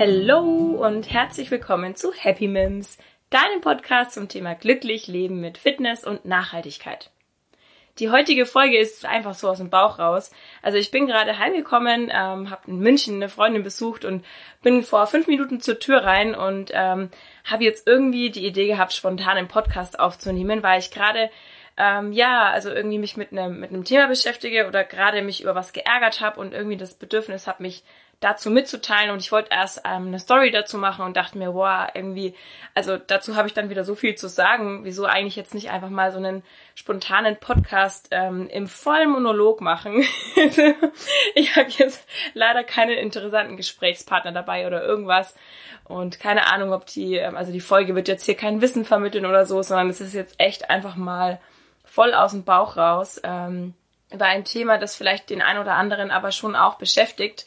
Hallo und herzlich willkommen zu Happy Mims, deinem Podcast zum Thema glücklich leben mit Fitness und Nachhaltigkeit. Die heutige Folge ist einfach so aus dem Bauch raus. Also ich bin gerade heimgekommen, ähm, habe in München eine Freundin besucht und bin vor fünf Minuten zur Tür rein und ähm, habe jetzt irgendwie die Idee gehabt, spontan einen Podcast aufzunehmen, weil ich gerade ähm, ja, also irgendwie mich mit einem mit einem Thema beschäftige oder gerade mich über was geärgert habe und irgendwie das Bedürfnis habe, mich dazu mitzuteilen und ich wollte erst ähm, eine Story dazu machen und dachte mir, wow, irgendwie, also dazu habe ich dann wieder so viel zu sagen, wieso eigentlich jetzt nicht einfach mal so einen spontanen Podcast ähm, im vollen Monolog machen. ich habe jetzt leider keinen interessanten Gesprächspartner dabei oder irgendwas und keine Ahnung, ob die, ähm, also die Folge wird jetzt hier kein Wissen vermitteln oder so, sondern es ist jetzt echt einfach mal voll aus dem Bauch raus. Ähm, über ein Thema, das vielleicht den einen oder anderen aber schon auch beschäftigt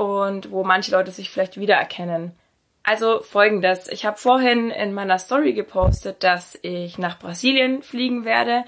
und wo manche Leute sich vielleicht wiedererkennen. Also folgendes, ich habe vorhin in meiner Story gepostet, dass ich nach Brasilien fliegen werde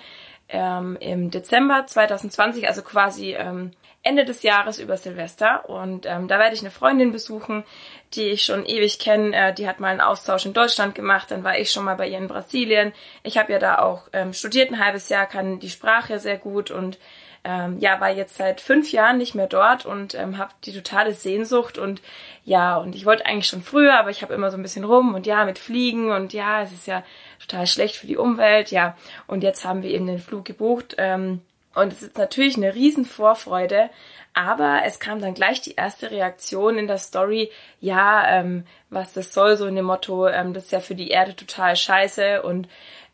ähm, im Dezember 2020, also quasi ähm, Ende des Jahres über Silvester. Und ähm, da werde ich eine Freundin besuchen, die ich schon ewig kenne. Äh, die hat mal einen Austausch in Deutschland gemacht, dann war ich schon mal bei ihr in Brasilien. Ich habe ja da auch ähm, studiert ein halbes Jahr, kann die Sprache sehr gut und ähm, ja, war jetzt seit fünf Jahren nicht mehr dort und ähm, habe die totale Sehnsucht und ja, und ich wollte eigentlich schon früher, aber ich habe immer so ein bisschen rum und ja, mit Fliegen und ja, es ist ja total schlecht für die Umwelt, ja. Und jetzt haben wir eben den Flug gebucht ähm, und es ist natürlich eine riesen Vorfreude, aber es kam dann gleich die erste Reaktion in der Story, ja, ähm, was das soll, so in dem Motto, ähm, das ist ja für die Erde total scheiße und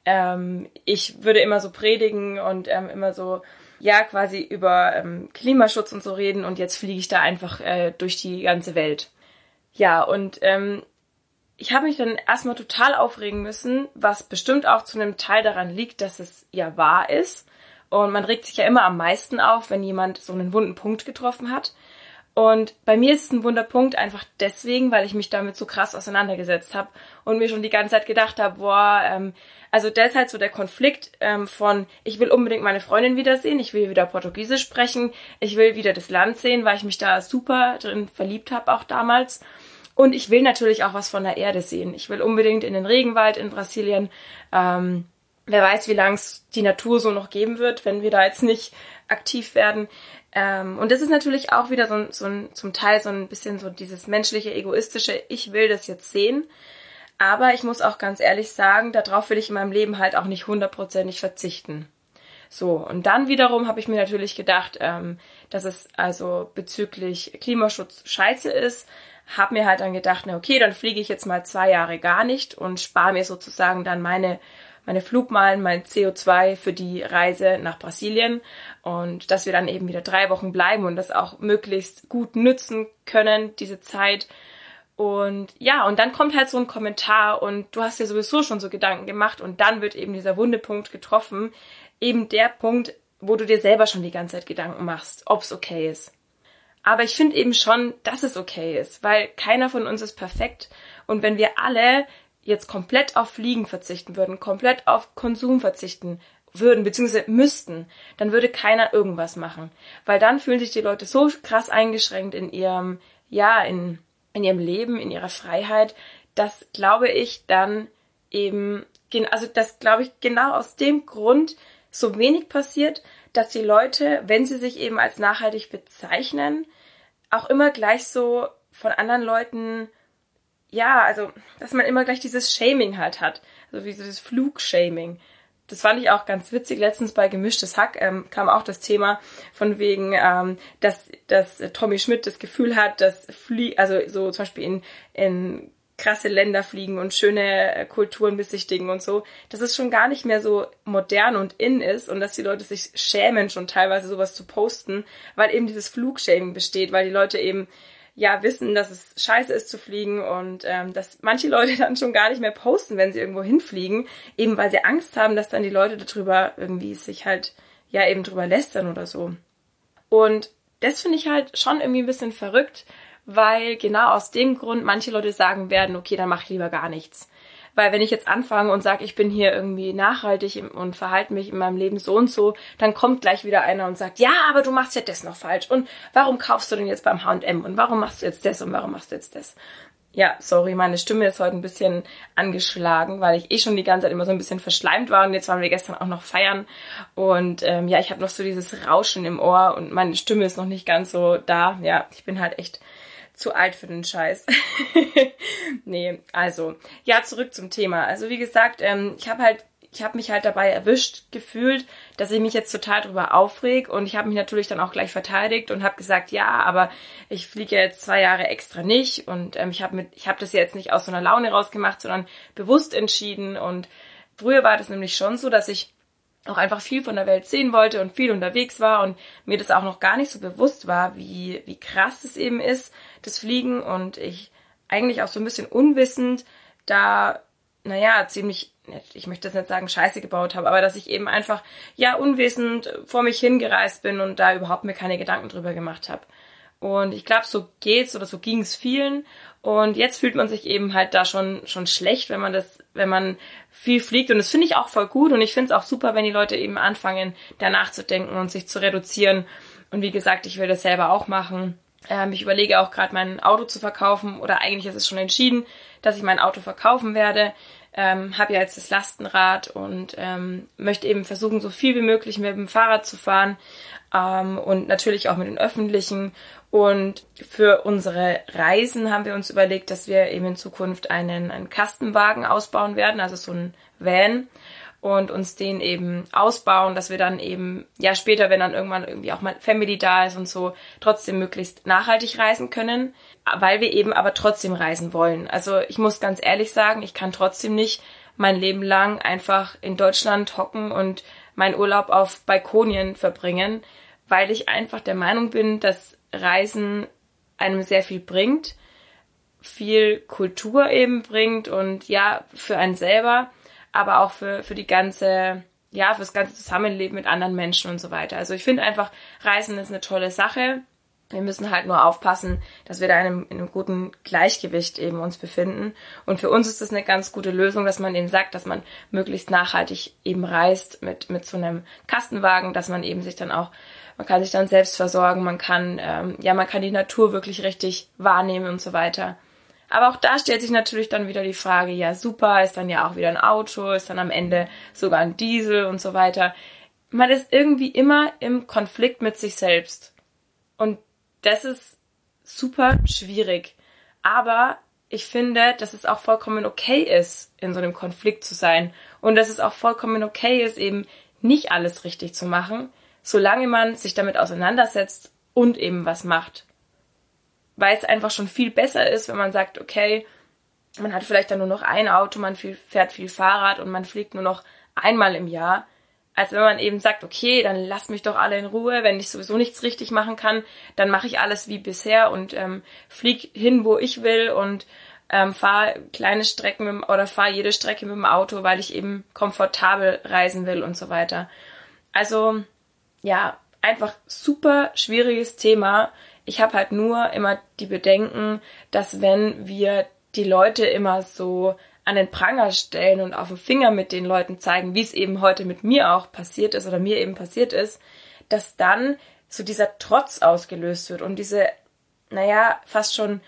ähm, ich würde immer so predigen und ähm, immer so ja quasi über ähm, Klimaschutz und so reden und jetzt fliege ich da einfach äh, durch die ganze Welt. Ja, und ähm, ich habe mich dann erstmal total aufregen müssen, was bestimmt auch zu einem Teil daran liegt, dass es ja wahr ist. Und man regt sich ja immer am meisten auf, wenn jemand so einen wunden Punkt getroffen hat. Und bei mir ist es ein Wunderpunkt einfach deswegen, weil ich mich damit so krass auseinandergesetzt habe und mir schon die ganze Zeit gedacht habe, boah, ähm, also halt so der Konflikt ähm, von, ich will unbedingt meine Freundin wiedersehen, ich will wieder Portugiesisch sprechen, ich will wieder das Land sehen, weil ich mich da super drin verliebt habe, auch damals. Und ich will natürlich auch was von der Erde sehen. Ich will unbedingt in den Regenwald in Brasilien. Ähm, wer weiß, wie lange es die Natur so noch geben wird, wenn wir da jetzt nicht aktiv werden. Ähm, und das ist natürlich auch wieder so, ein, so ein, zum Teil so ein bisschen so dieses menschliche, egoistische, ich will das jetzt sehen. Aber ich muss auch ganz ehrlich sagen, darauf will ich in meinem Leben halt auch nicht hundertprozentig verzichten. So, und dann wiederum habe ich mir natürlich gedacht, ähm, dass es also bezüglich Klimaschutz scheiße ist. Hab mir halt dann gedacht, na okay, dann fliege ich jetzt mal zwei Jahre gar nicht und spare mir sozusagen dann meine meine Flugmalen, mein CO2 für die Reise nach Brasilien und dass wir dann eben wieder drei Wochen bleiben und das auch möglichst gut nützen können, diese Zeit. Und ja, und dann kommt halt so ein Kommentar und du hast dir sowieso schon so Gedanken gemacht und dann wird eben dieser Wundepunkt getroffen, eben der Punkt, wo du dir selber schon die ganze Zeit Gedanken machst, ob's okay ist. Aber ich finde eben schon, dass es okay ist, weil keiner von uns ist perfekt und wenn wir alle jetzt komplett auf Fliegen verzichten würden, komplett auf Konsum verzichten würden, beziehungsweise müssten, dann würde keiner irgendwas machen. Weil dann fühlen sich die Leute so krass eingeschränkt in ihrem, ja, in, in ihrem Leben, in ihrer Freiheit, dass, glaube ich, dann eben, also das glaube ich genau aus dem Grund so wenig passiert, dass die Leute, wenn sie sich eben als nachhaltig bezeichnen, auch immer gleich so von anderen Leuten ja, also, dass man immer gleich dieses Shaming halt hat. Also wie so dieses Flugshaming. Das fand ich auch ganz witzig. Letztens bei Gemischtes Hack ähm, kam auch das Thema von wegen, ähm, dass, dass Tommy Schmidt das Gefühl hat, dass Flie also so zum Beispiel in, in krasse Länder fliegen und schöne äh, Kulturen besichtigen und so, dass es schon gar nicht mehr so modern und in ist und dass die Leute sich schämen, schon teilweise sowas zu posten, weil eben dieses Flugshaming besteht, weil die Leute eben ja wissen, dass es scheiße ist zu fliegen und ähm, dass manche Leute dann schon gar nicht mehr posten, wenn sie irgendwo hinfliegen, eben weil sie Angst haben, dass dann die Leute darüber irgendwie sich halt ja eben drüber lästern oder so. Und das finde ich halt schon irgendwie ein bisschen verrückt, weil genau aus dem Grund manche Leute sagen werden, okay, dann mach ich lieber gar nichts. Weil wenn ich jetzt anfange und sage, ich bin hier irgendwie nachhaltig und verhalte mich in meinem Leben so und so, dann kommt gleich wieder einer und sagt, ja, aber du machst ja das noch falsch. Und warum kaufst du denn jetzt beim H&M? Und warum machst du jetzt das? Und warum machst du jetzt das? Ja, sorry, meine Stimme ist heute ein bisschen angeschlagen, weil ich eh schon die ganze Zeit immer so ein bisschen verschleimt war und jetzt waren wir gestern auch noch feiern und ähm, ja, ich habe noch so dieses Rauschen im Ohr und meine Stimme ist noch nicht ganz so da. Ja, ich bin halt echt zu alt für den Scheiß. nee, also ja, zurück zum Thema. Also wie gesagt, ähm, ich habe halt ich habe mich halt dabei erwischt gefühlt, dass ich mich jetzt total drüber aufreg und ich habe mich natürlich dann auch gleich verteidigt und habe gesagt, ja, aber ich fliege jetzt zwei Jahre extra nicht und ähm, ich habe mit, ich habe das jetzt nicht aus so einer Laune rausgemacht, sondern bewusst entschieden und früher war das nämlich schon so, dass ich auch einfach viel von der Welt sehen wollte und viel unterwegs war und mir das auch noch gar nicht so bewusst war, wie, wie krass es eben ist, das Fliegen und ich eigentlich auch so ein bisschen unwissend da, naja, ziemlich ich möchte das nicht sagen, Scheiße gebaut habe, aber dass ich eben einfach, ja, unwissend vor mich hingereist bin und da überhaupt mir keine Gedanken drüber gemacht habe. Und ich glaube, so geht's oder so ging's vielen. Und jetzt fühlt man sich eben halt da schon, schon schlecht, wenn man das, wenn man viel fliegt. Und das finde ich auch voll gut. Und ich finde es auch super, wenn die Leute eben anfangen, danach zu denken und sich zu reduzieren. Und wie gesagt, ich will das selber auch machen. Ähm, ich überlege auch gerade mein Auto zu verkaufen oder eigentlich ist es schon entschieden, dass ich mein Auto verkaufen werde ähm, habe ja jetzt das Lastenrad und ähm, möchte eben versuchen, so viel wie möglich mit dem Fahrrad zu fahren ähm, und natürlich auch mit den öffentlichen. Und für unsere Reisen haben wir uns überlegt, dass wir eben in Zukunft einen, einen Kastenwagen ausbauen werden, also so ein Van und uns den eben ausbauen, dass wir dann eben, ja, später, wenn dann irgendwann irgendwie auch mal Family da ist und so, trotzdem möglichst nachhaltig reisen können, weil wir eben aber trotzdem reisen wollen. Also ich muss ganz ehrlich sagen, ich kann trotzdem nicht mein Leben lang einfach in Deutschland hocken und meinen Urlaub auf Balkonien verbringen, weil ich einfach der Meinung bin, dass Reisen einem sehr viel bringt, viel Kultur eben bringt und ja, für einen selber aber auch für, für die ganze, ja, für das ganze Zusammenleben mit anderen Menschen und so weiter. Also ich finde einfach, Reisen ist eine tolle Sache. Wir müssen halt nur aufpassen, dass wir da in einem, in einem guten Gleichgewicht eben uns befinden. Und für uns ist das eine ganz gute Lösung, dass man eben sagt, dass man möglichst nachhaltig eben reist mit, mit so einem Kastenwagen, dass man eben sich dann auch, man kann sich dann selbst versorgen, man kann, ähm, ja, man kann die Natur wirklich richtig wahrnehmen und so weiter. Aber auch da stellt sich natürlich dann wieder die Frage, ja super, ist dann ja auch wieder ein Auto, ist dann am Ende sogar ein Diesel und so weiter. Man ist irgendwie immer im Konflikt mit sich selbst. Und das ist super schwierig. Aber ich finde, dass es auch vollkommen okay ist, in so einem Konflikt zu sein. Und dass es auch vollkommen okay ist, eben nicht alles richtig zu machen, solange man sich damit auseinandersetzt und eben was macht weil es einfach schon viel besser ist, wenn man sagt, okay, man hat vielleicht dann nur noch ein Auto, man fährt viel Fahrrad und man fliegt nur noch einmal im Jahr, als wenn man eben sagt, okay, dann lasst mich doch alle in Ruhe, wenn ich sowieso nichts richtig machen kann, dann mache ich alles wie bisher und ähm, flieg hin, wo ich will und ähm, fahre kleine Strecken mit, oder fahre jede Strecke mit dem Auto, weil ich eben komfortabel reisen will und so weiter. Also ja, einfach super schwieriges Thema. Ich habe halt nur immer die Bedenken, dass wenn wir die Leute immer so an den Pranger stellen und auf den Finger mit den Leuten zeigen, wie es eben heute mit mir auch passiert ist oder mir eben passiert ist, dass dann so dieser Trotz ausgelöst wird und diese, naja, fast schon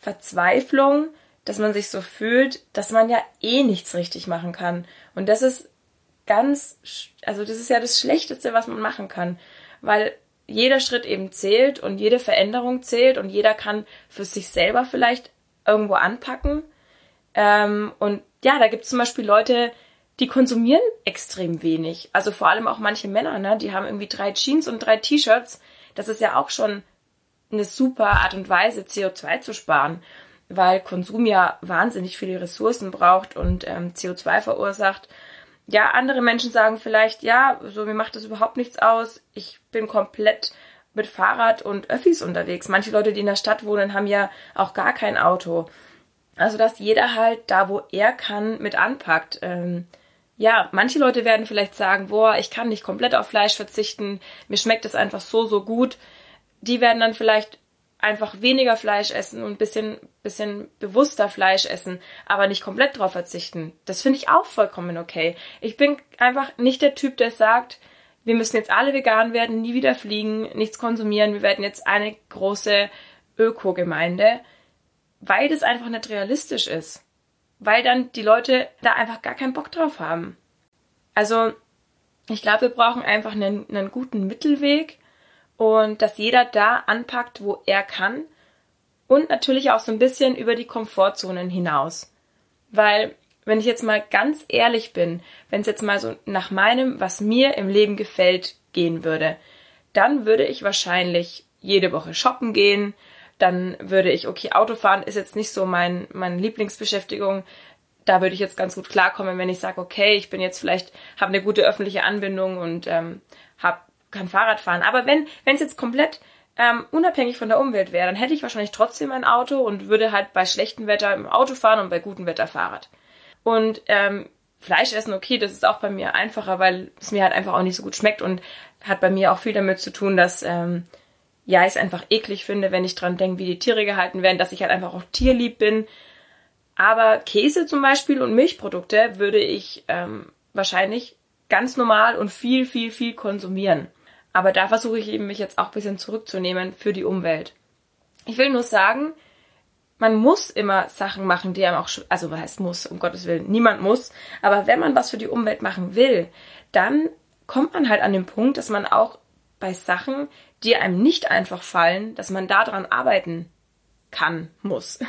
Verzweiflung, dass man sich so fühlt, dass man ja eh nichts richtig machen kann. Und das ist ganz, also das ist ja das Schlechteste, was man machen kann. Weil jeder Schritt eben zählt und jede Veränderung zählt und jeder kann für sich selber vielleicht irgendwo anpacken. Ähm, und ja, da gibt es zum Beispiel Leute, die konsumieren extrem wenig. Also vor allem auch manche Männer, ne? Die haben irgendwie drei Jeans und drei T-Shirts. Das ist ja auch schon eine super Art und Weise, CO2 zu sparen, weil Konsum ja wahnsinnig viele Ressourcen braucht und ähm, CO2 verursacht ja, andere Menschen sagen vielleicht, ja, so mir macht das überhaupt nichts aus. Ich bin komplett mit Fahrrad und Öffis unterwegs. Manche Leute, die in der Stadt wohnen, haben ja auch gar kein Auto. Also, dass jeder halt da, wo er kann, mit anpackt. Ähm, ja, manche Leute werden vielleicht sagen, boah, ich kann nicht komplett auf Fleisch verzichten, mir schmeckt es einfach so, so gut. Die werden dann vielleicht einfach weniger Fleisch essen und ein bisschen, bisschen bewusster Fleisch essen, aber nicht komplett drauf verzichten. Das finde ich auch vollkommen okay. Ich bin einfach nicht der Typ, der sagt, wir müssen jetzt alle vegan werden, nie wieder fliegen, nichts konsumieren, wir werden jetzt eine große Öko-Gemeinde. Weil das einfach nicht realistisch ist. Weil dann die Leute da einfach gar keinen Bock drauf haben. Also, ich glaube, wir brauchen einfach einen, einen guten Mittelweg und dass jeder da anpackt, wo er kann und natürlich auch so ein bisschen über die Komfortzonen hinaus. Weil, wenn ich jetzt mal ganz ehrlich bin, wenn es jetzt mal so nach meinem, was mir im Leben gefällt, gehen würde, dann würde ich wahrscheinlich jede Woche shoppen gehen, dann würde ich, okay, Autofahren ist jetzt nicht so mein, meine Lieblingsbeschäftigung. Da würde ich jetzt ganz gut klarkommen, wenn ich sage, okay, ich bin jetzt vielleicht, habe eine gute öffentliche Anbindung und ähm, hab, kann Fahrrad fahren. Aber wenn es jetzt komplett ähm, unabhängig von der Umwelt wäre, dann hätte ich wahrscheinlich trotzdem ein Auto und würde halt bei schlechtem Wetter im Auto fahren und bei gutem Wetter Fahrrad. Und ähm, Fleisch essen, okay, das ist auch bei mir einfacher, weil es mir halt einfach auch nicht so gut schmeckt und hat bei mir auch viel damit zu tun, dass ähm, ja, ich es einfach eklig finde, wenn ich dran denke, wie die Tiere gehalten werden, dass ich halt einfach auch tierlieb bin. Aber Käse zum Beispiel und Milchprodukte würde ich ähm, wahrscheinlich ganz normal und viel, viel, viel konsumieren. Aber da versuche ich eben mich jetzt auch ein bisschen zurückzunehmen für die Umwelt. Ich will nur sagen, man muss immer Sachen machen, die einem auch, also was heißt muss, um Gottes Willen, niemand muss. Aber wenn man was für die Umwelt machen will, dann kommt man halt an den Punkt, dass man auch bei Sachen, die einem nicht einfach fallen, dass man daran arbeiten kann, muss.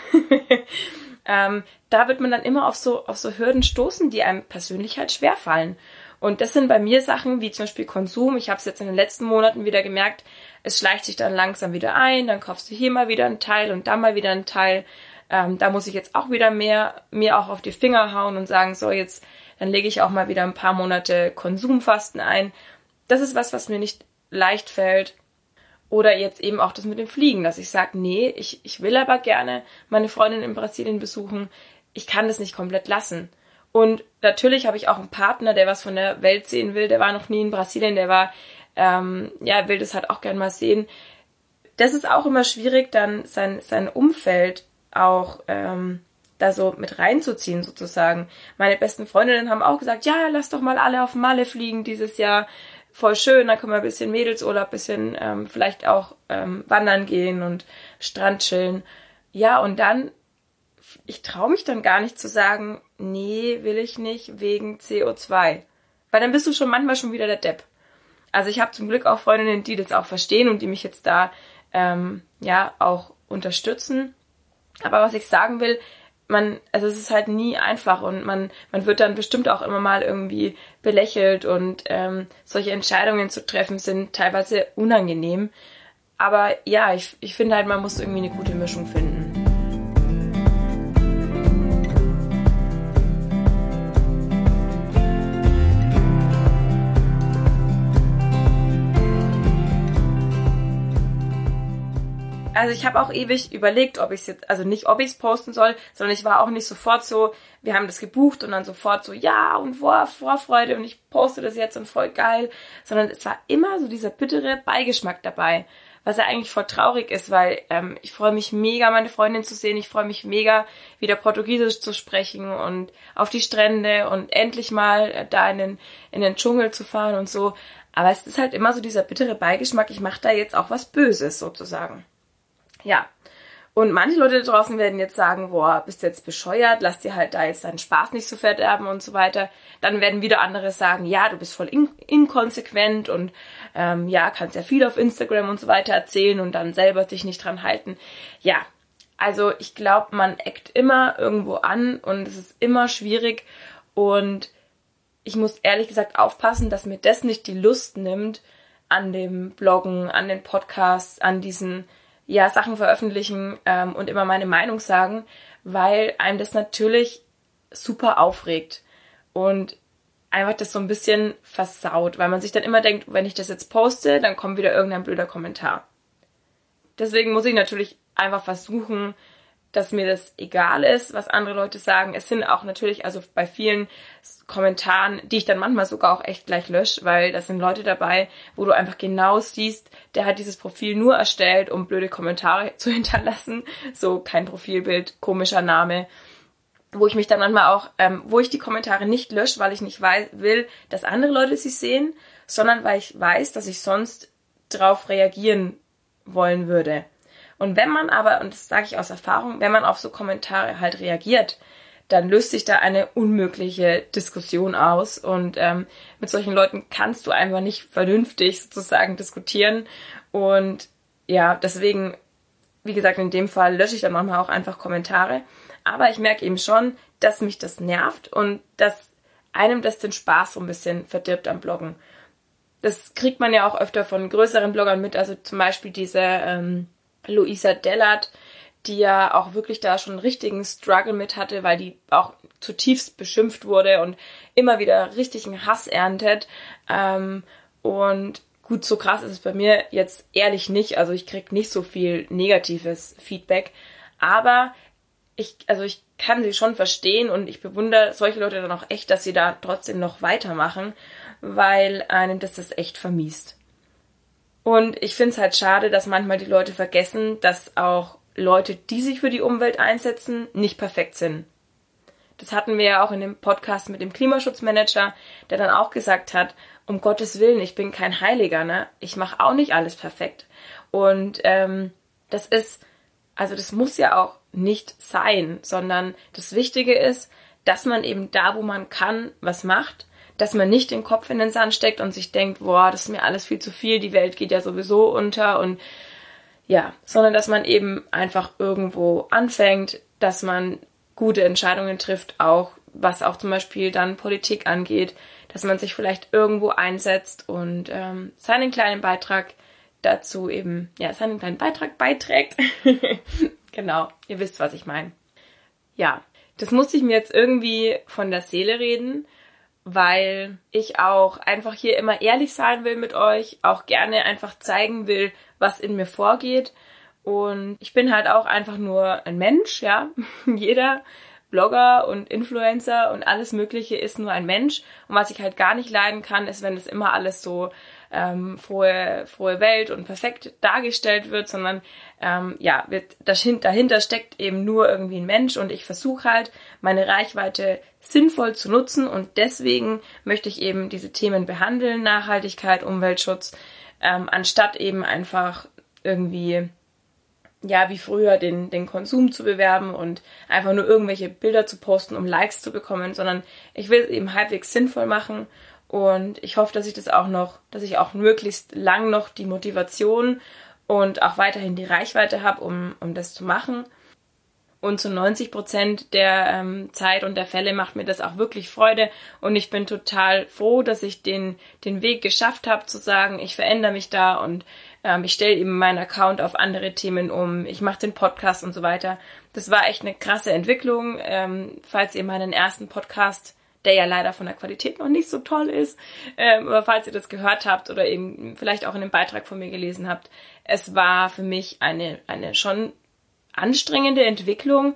ähm, da wird man dann immer auf so, auf so Hürden stoßen, die einem persönlich halt schwer fallen. Und das sind bei mir Sachen wie zum Beispiel Konsum. Ich habe es jetzt in den letzten Monaten wieder gemerkt, es schleicht sich dann langsam wieder ein, dann kaufst du hier mal wieder einen Teil und da mal wieder einen Teil. Ähm, da muss ich jetzt auch wieder mehr mir auch auf die Finger hauen und sagen, so jetzt, dann lege ich auch mal wieder ein paar Monate Konsumfasten ein. Das ist was, was mir nicht leicht fällt. Oder jetzt eben auch das mit dem Fliegen, dass ich sage, nee, ich, ich will aber gerne meine Freundin in Brasilien besuchen. Ich kann das nicht komplett lassen. Und natürlich habe ich auch einen Partner, der was von der Welt sehen will. Der war noch nie in Brasilien, der war, ähm, ja, will das halt auch gern mal sehen. Das ist auch immer schwierig, dann sein, sein Umfeld auch ähm, da so mit reinzuziehen, sozusagen. Meine besten Freundinnen haben auch gesagt, ja, lass doch mal alle auf Malle fliegen dieses Jahr voll schön, da können wir ein bisschen Mädelsurlaub, ein bisschen ähm, vielleicht auch ähm, wandern gehen und Strand chillen. Ja, und dann, ich traue mich dann gar nicht zu sagen, nee, will ich nicht, wegen CO2. Weil dann bist du schon manchmal schon wieder der Depp. Also ich habe zum Glück auch Freundinnen, die das auch verstehen und die mich jetzt da ähm, ja auch unterstützen. Aber was ich sagen will, man, also es ist halt nie einfach und man, man wird dann bestimmt auch immer mal irgendwie belächelt und ähm, solche Entscheidungen zu treffen sind teilweise unangenehm. Aber ja, ich, ich finde halt, man muss irgendwie eine gute Mischung finden. Also ich habe auch ewig überlegt, ob ich es jetzt, also nicht, ob ich es posten soll, sondern ich war auch nicht sofort so, wir haben das gebucht und dann sofort so, ja und vor, Vorfreude und ich poste das jetzt und voll geil, sondern es war immer so dieser bittere Beigeschmack dabei, was ja eigentlich voll traurig ist, weil ähm, ich freue mich mega, meine Freundin zu sehen, ich freue mich mega, wieder Portugiesisch zu sprechen und auf die Strände und endlich mal äh, da in den, in den Dschungel zu fahren und so. Aber es ist halt immer so dieser bittere Beigeschmack, ich mache da jetzt auch was Böses sozusagen. Ja. Und manche Leute da draußen werden jetzt sagen, boah, bist du jetzt bescheuert, lass dir halt da jetzt deinen Spaß nicht so verderben und so weiter. Dann werden wieder andere sagen, ja, du bist voll in inkonsequent und ähm, ja, kannst ja viel auf Instagram und so weiter erzählen und dann selber dich nicht dran halten. Ja, also ich glaube, man eckt immer irgendwo an und es ist immer schwierig und ich muss ehrlich gesagt aufpassen, dass mir das nicht die Lust nimmt an dem Bloggen, an den Podcasts, an diesen ja Sachen veröffentlichen ähm, und immer meine Meinung sagen, weil einem das natürlich super aufregt und einfach das so ein bisschen versaut, weil man sich dann immer denkt, wenn ich das jetzt poste, dann kommt wieder irgendein blöder Kommentar. Deswegen muss ich natürlich einfach versuchen, dass mir das egal ist, was andere Leute sagen. Es sind auch natürlich, also bei vielen Kommentaren, die ich dann manchmal sogar auch echt gleich lösche, weil das sind Leute dabei, wo du einfach genau siehst, der hat dieses Profil nur erstellt, um blöde Kommentare zu hinterlassen. So kein Profilbild, komischer Name. Wo ich mich dann manchmal auch, ähm, wo ich die Kommentare nicht lösche, weil ich nicht weiß, will, dass andere Leute sie sehen, sondern weil ich weiß, dass ich sonst drauf reagieren wollen würde. Und wenn man aber, und das sage ich aus Erfahrung, wenn man auf so Kommentare halt reagiert, dann löst sich da eine unmögliche Diskussion aus. Und ähm, mit solchen Leuten kannst du einfach nicht vernünftig sozusagen diskutieren. Und ja, deswegen, wie gesagt, in dem Fall lösche ich dann manchmal auch einfach Kommentare. Aber ich merke eben schon, dass mich das nervt und dass einem das den Spaß so ein bisschen verdirbt am Bloggen. Das kriegt man ja auch öfter von größeren Bloggern mit, also zum Beispiel diese ähm, Luisa Dellert, die ja auch wirklich da schon einen richtigen Struggle mit hatte, weil die auch zutiefst beschimpft wurde und immer wieder richtigen Hass erntet. Ähm, und gut, so krass ist es bei mir jetzt ehrlich nicht. Also ich krieg nicht so viel negatives Feedback. Aber ich, also ich kann sie schon verstehen und ich bewundere solche Leute dann auch echt, dass sie da trotzdem noch weitermachen, weil einem das das echt vermiest. Und ich finde es halt schade, dass manchmal die Leute vergessen, dass auch Leute, die sich für die Umwelt einsetzen, nicht perfekt sind. Das hatten wir ja auch in dem Podcast mit dem Klimaschutzmanager, der dann auch gesagt hat, um Gottes Willen, ich bin kein Heiliger, ne? Ich mache auch nicht alles perfekt. Und ähm, das ist, also das muss ja auch nicht sein, sondern das Wichtige ist, dass man eben da, wo man kann, was macht, dass man nicht den Kopf in den Sand steckt und sich denkt, boah, das ist mir alles viel zu viel, die Welt geht ja sowieso unter und ja, sondern dass man eben einfach irgendwo anfängt, dass man gute Entscheidungen trifft, auch was auch zum Beispiel dann Politik angeht, dass man sich vielleicht irgendwo einsetzt und ähm, seinen kleinen Beitrag dazu eben, ja, seinen kleinen Beitrag beiträgt. genau, ihr wisst, was ich meine. Ja, das musste ich mir jetzt irgendwie von der Seele reden, weil ich auch einfach hier immer ehrlich sein will mit euch, auch gerne einfach zeigen will, was in mir vorgeht. Und ich bin halt auch einfach nur ein Mensch, ja. Jeder Blogger und Influencer und alles Mögliche ist nur ein Mensch. Und was ich halt gar nicht leiden kann, ist, wenn es immer alles so ähm, frohe, frohe Welt und perfekt dargestellt wird, sondern ähm, ja, wird, dahinter steckt eben nur irgendwie ein Mensch und ich versuche halt, meine Reichweite sinnvoll zu nutzen und deswegen möchte ich eben diese Themen behandeln, Nachhaltigkeit, Umweltschutz, ähm, anstatt eben einfach irgendwie ja, wie früher den, den Konsum zu bewerben und einfach nur irgendwelche Bilder zu posten, um Likes zu bekommen, sondern ich will es eben halbwegs sinnvoll machen und ich hoffe, dass ich das auch noch, dass ich auch möglichst lang noch die Motivation und auch weiterhin die Reichweite habe, um, um das zu machen. Und zu 90 Prozent der ähm, Zeit und der Fälle macht mir das auch wirklich Freude. Und ich bin total froh, dass ich den, den Weg geschafft habe, zu sagen, ich verändere mich da und ähm, ich stelle eben meinen Account auf andere Themen um. Ich mache den Podcast und so weiter. Das war echt eine krasse Entwicklung. Ähm, falls ihr meinen ersten Podcast der ja leider von der Qualität noch nicht so toll ist. Ähm, aber falls ihr das gehört habt oder eben vielleicht auch in einem Beitrag von mir gelesen habt, es war für mich eine, eine schon anstrengende Entwicklung,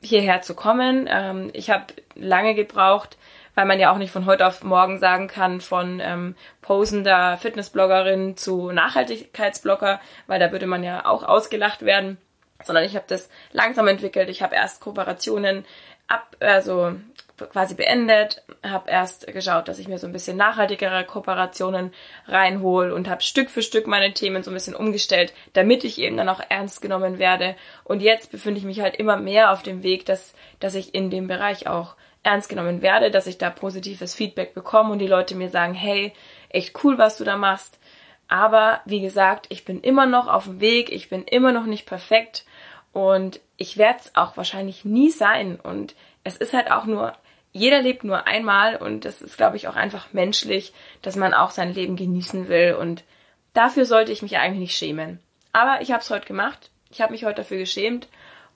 hierher zu kommen. Ähm, ich habe lange gebraucht, weil man ja auch nicht von heute auf morgen sagen kann, von ähm, posender Fitnessbloggerin zu Nachhaltigkeitsblogger, weil da würde man ja auch ausgelacht werden, sondern ich habe das langsam entwickelt. Ich habe erst Kooperationen ab, also quasi beendet, habe erst geschaut, dass ich mir so ein bisschen nachhaltigere Kooperationen reinhole und habe Stück für Stück meine Themen so ein bisschen umgestellt, damit ich eben dann auch ernst genommen werde. Und jetzt befinde ich mich halt immer mehr auf dem Weg, dass, dass ich in dem Bereich auch ernst genommen werde, dass ich da positives Feedback bekomme und die Leute mir sagen, hey, echt cool, was du da machst. Aber wie gesagt, ich bin immer noch auf dem Weg, ich bin immer noch nicht perfekt und ich werde es auch wahrscheinlich nie sein. Und es ist halt auch nur jeder lebt nur einmal und das ist, glaube ich, auch einfach menschlich, dass man auch sein Leben genießen will und dafür sollte ich mich eigentlich nicht schämen. Aber ich habe es heute gemacht. Ich habe mich heute dafür geschämt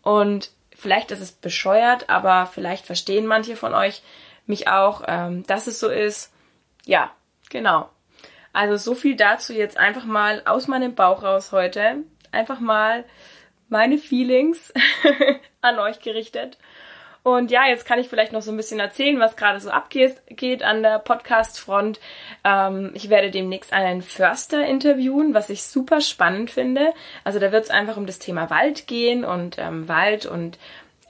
und vielleicht ist es bescheuert, aber vielleicht verstehen manche von euch mich auch, ähm, dass es so ist. Ja, genau. Also so viel dazu jetzt einfach mal aus meinem Bauch raus heute. Einfach mal meine Feelings an euch gerichtet. Und ja, jetzt kann ich vielleicht noch so ein bisschen erzählen, was gerade so abgeht geht an der Podcast-Front. Ähm, ich werde demnächst einen Förster interviewen, was ich super spannend finde. Also da wird es einfach um das Thema Wald gehen und ähm, Wald und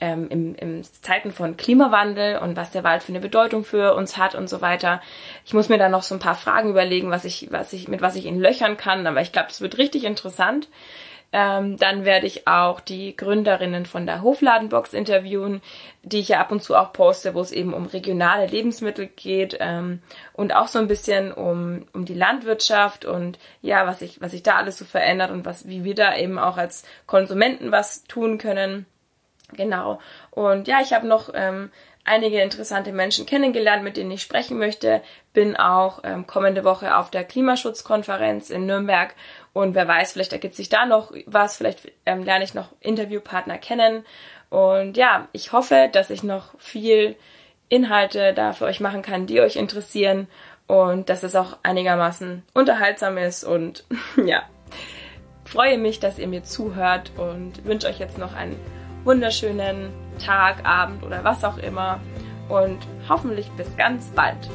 ähm, im, im Zeiten von Klimawandel und was der Wald für eine Bedeutung für uns hat und so weiter. Ich muss mir da noch so ein paar Fragen überlegen, was ich, was ich, mit was ich ihn löchern kann, aber ich glaube, das wird richtig interessant. Ähm, dann werde ich auch die Gründerinnen von der Hofladenbox interviewen, die ich ja ab und zu auch poste, wo es eben um regionale Lebensmittel geht ähm, und auch so ein bisschen um, um die Landwirtschaft und ja, was sich was sich da alles so verändert und was, wie wir da eben auch als Konsumenten was tun können. Genau. Und ja, ich habe noch ähm, einige interessante Menschen kennengelernt, mit denen ich sprechen möchte. Bin auch ähm, kommende Woche auf der Klimaschutzkonferenz in Nürnberg. Und wer weiß, vielleicht ergibt sich da noch was, vielleicht ähm, lerne ich noch Interviewpartner kennen. Und ja, ich hoffe, dass ich noch viel Inhalte da für euch machen kann, die euch interessieren. Und dass es auch einigermaßen unterhaltsam ist. Und ja, freue mich, dass ihr mir zuhört. Und wünsche euch jetzt noch einen wunderschönen Tag, Abend oder was auch immer und hoffentlich bis ganz bald.